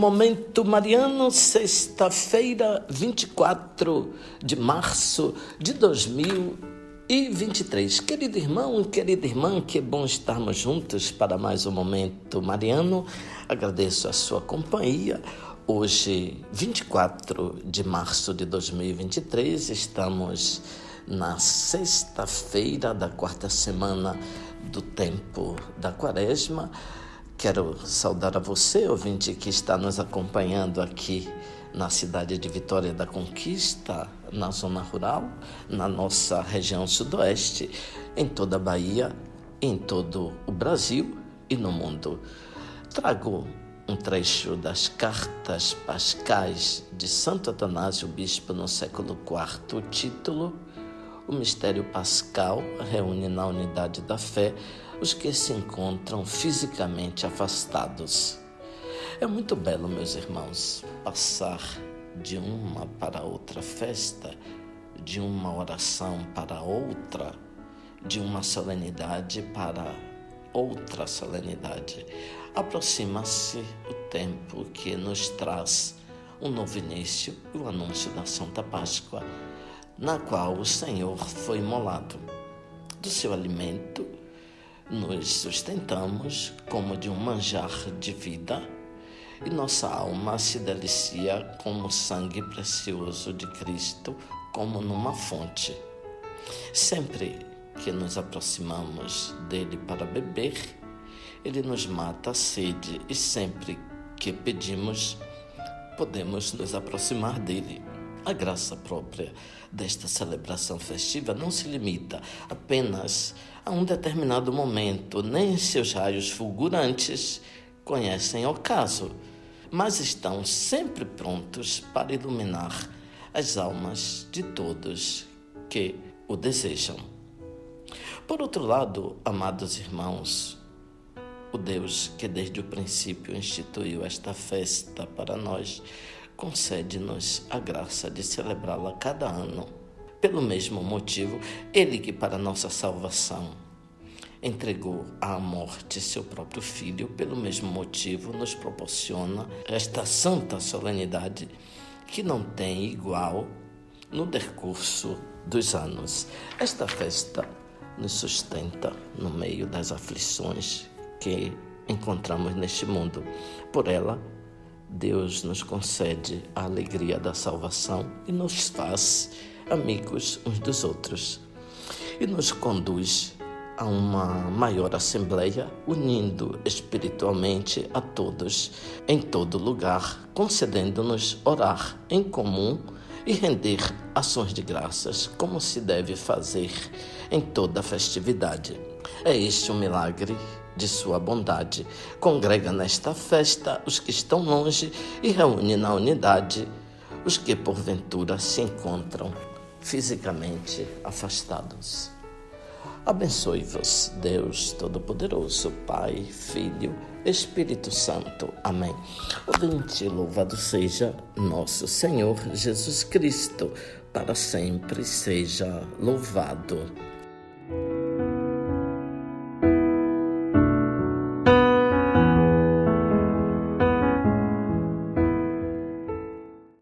Momento Mariano, sexta-feira, 24 de março de 2023. Querido irmão, querida irmã, que bom estarmos juntos para mais um Momento Mariano. Agradeço a sua companhia. Hoje, 24 de março de 2023, estamos na sexta-feira da quarta semana do tempo da quaresma. Quero saudar a você, ouvinte, que está nos acompanhando aqui na cidade de Vitória da Conquista, na zona rural, na nossa região sudoeste, em toda a Bahia, em todo o Brasil e no mundo. Trago um trecho das cartas pascais de Santo Atanásio Bispo no século IV, o título O Mistério Pascal reúne na unidade da fé os que se encontram fisicamente afastados. É muito belo, meus irmãos, passar de uma para outra festa, de uma oração para outra, de uma solenidade para outra solenidade. Aproxima-se o tempo que nos traz um novo início, o anúncio da Santa Páscoa, na qual o Senhor foi imolado. Do seu alimento, nos sustentamos como de um manjar de vida e nossa alma se delicia como o sangue precioso de Cristo, como numa fonte. Sempre que nos aproximamos dele para beber, ele nos mata a sede e sempre que pedimos, podemos nos aproximar dele. A graça própria desta celebração festiva não se limita apenas a um determinado momento, nem seus raios fulgurantes conhecem o caso, mas estão sempre prontos para iluminar as almas de todos que o desejam. Por outro lado, amados irmãos, o Deus que desde o princípio instituiu esta festa para nós concede-nos a graça de celebrá-la cada ano. Pelo mesmo motivo, Ele que para nossa salvação entregou à morte seu próprio Filho, pelo mesmo motivo nos proporciona esta santa solenidade que não tem igual no decurso dos anos. Esta festa nos sustenta no meio das aflições que encontramos neste mundo. Por ela, Deus nos concede a alegria da salvação e nos faz amigos uns dos outros e nos conduz a uma maior assembleia, unindo espiritualmente a todos em todo lugar, concedendo-nos orar em comum e render ações de graças, como se deve fazer em toda festividade. É este o milagre de sua bondade. Congrega nesta festa os que estão longe e reúne na unidade os que porventura se encontram fisicamente afastados. Abençoe-vos, Deus Todo-Poderoso, Pai, Filho, Espírito Santo. Amém. Ouvinte, louvado seja nosso Senhor Jesus Cristo, para sempre seja louvado.